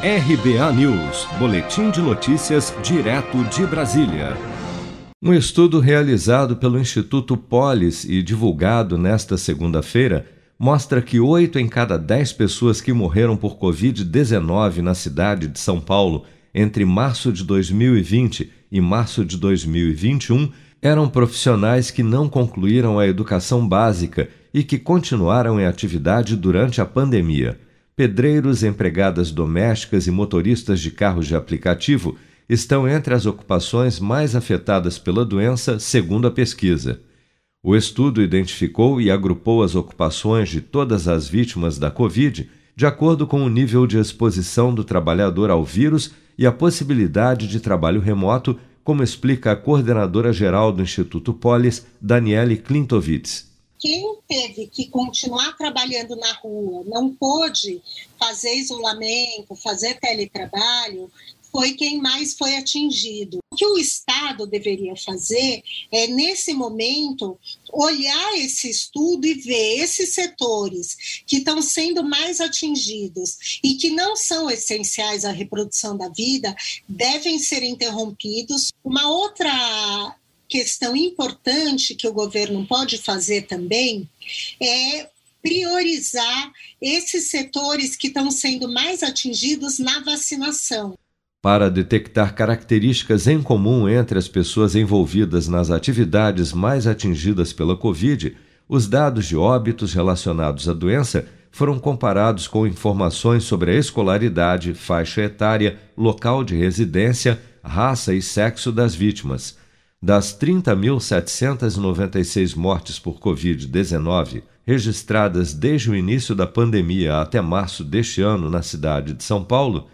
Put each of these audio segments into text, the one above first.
RBA News, Boletim de Notícias, direto de Brasília. Um estudo realizado pelo Instituto Polis e divulgado nesta segunda-feira mostra que oito em cada dez pessoas que morreram por Covid-19 na cidade de São Paulo entre março de 2020 e março de 2021 eram profissionais que não concluíram a educação básica e que continuaram em atividade durante a pandemia pedreiros, empregadas domésticas e motoristas de carros de aplicativo estão entre as ocupações mais afetadas pela doença, segundo a pesquisa. O estudo identificou e agrupou as ocupações de todas as vítimas da Covid de acordo com o nível de exposição do trabalhador ao vírus e a possibilidade de trabalho remoto, como explica a coordenadora geral do Instituto Polis, Daniele Klintovitz quem teve que continuar trabalhando na rua, não pôde fazer isolamento, fazer teletrabalho, foi quem mais foi atingido. O que o Estado deveria fazer é, nesse momento, olhar esse estudo e ver esses setores que estão sendo mais atingidos e que não são essenciais à reprodução da vida, devem ser interrompidos. Uma outra questão importante que o governo pode fazer também é priorizar esses setores que estão sendo mais atingidos na vacinação. Para detectar características em comum entre as pessoas envolvidas nas atividades mais atingidas pela Covid, os dados de óbitos relacionados à doença foram comparados com informações sobre a escolaridade, faixa etária, local de residência, raça e sexo das vítimas. Das 30.796 mortes por Covid-19 registradas desde o início da pandemia até março deste ano na cidade de São Paulo,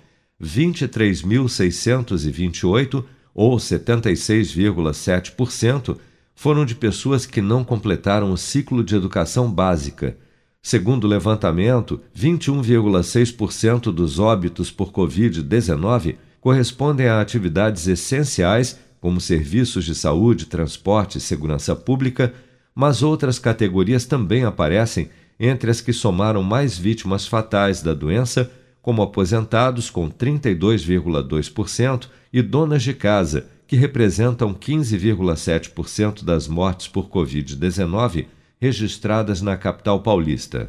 23.628, ou 76,7%, foram de pessoas que não completaram o ciclo de educação básica. Segundo o levantamento, 21,6% dos óbitos por Covid-19 correspondem a atividades essenciais como serviços de saúde, transporte e segurança pública, mas outras categorias também aparecem entre as que somaram mais vítimas fatais da doença, como aposentados, com 32,2%, e donas de casa, que representam 15,7% das mortes por Covid-19 registradas na capital paulista.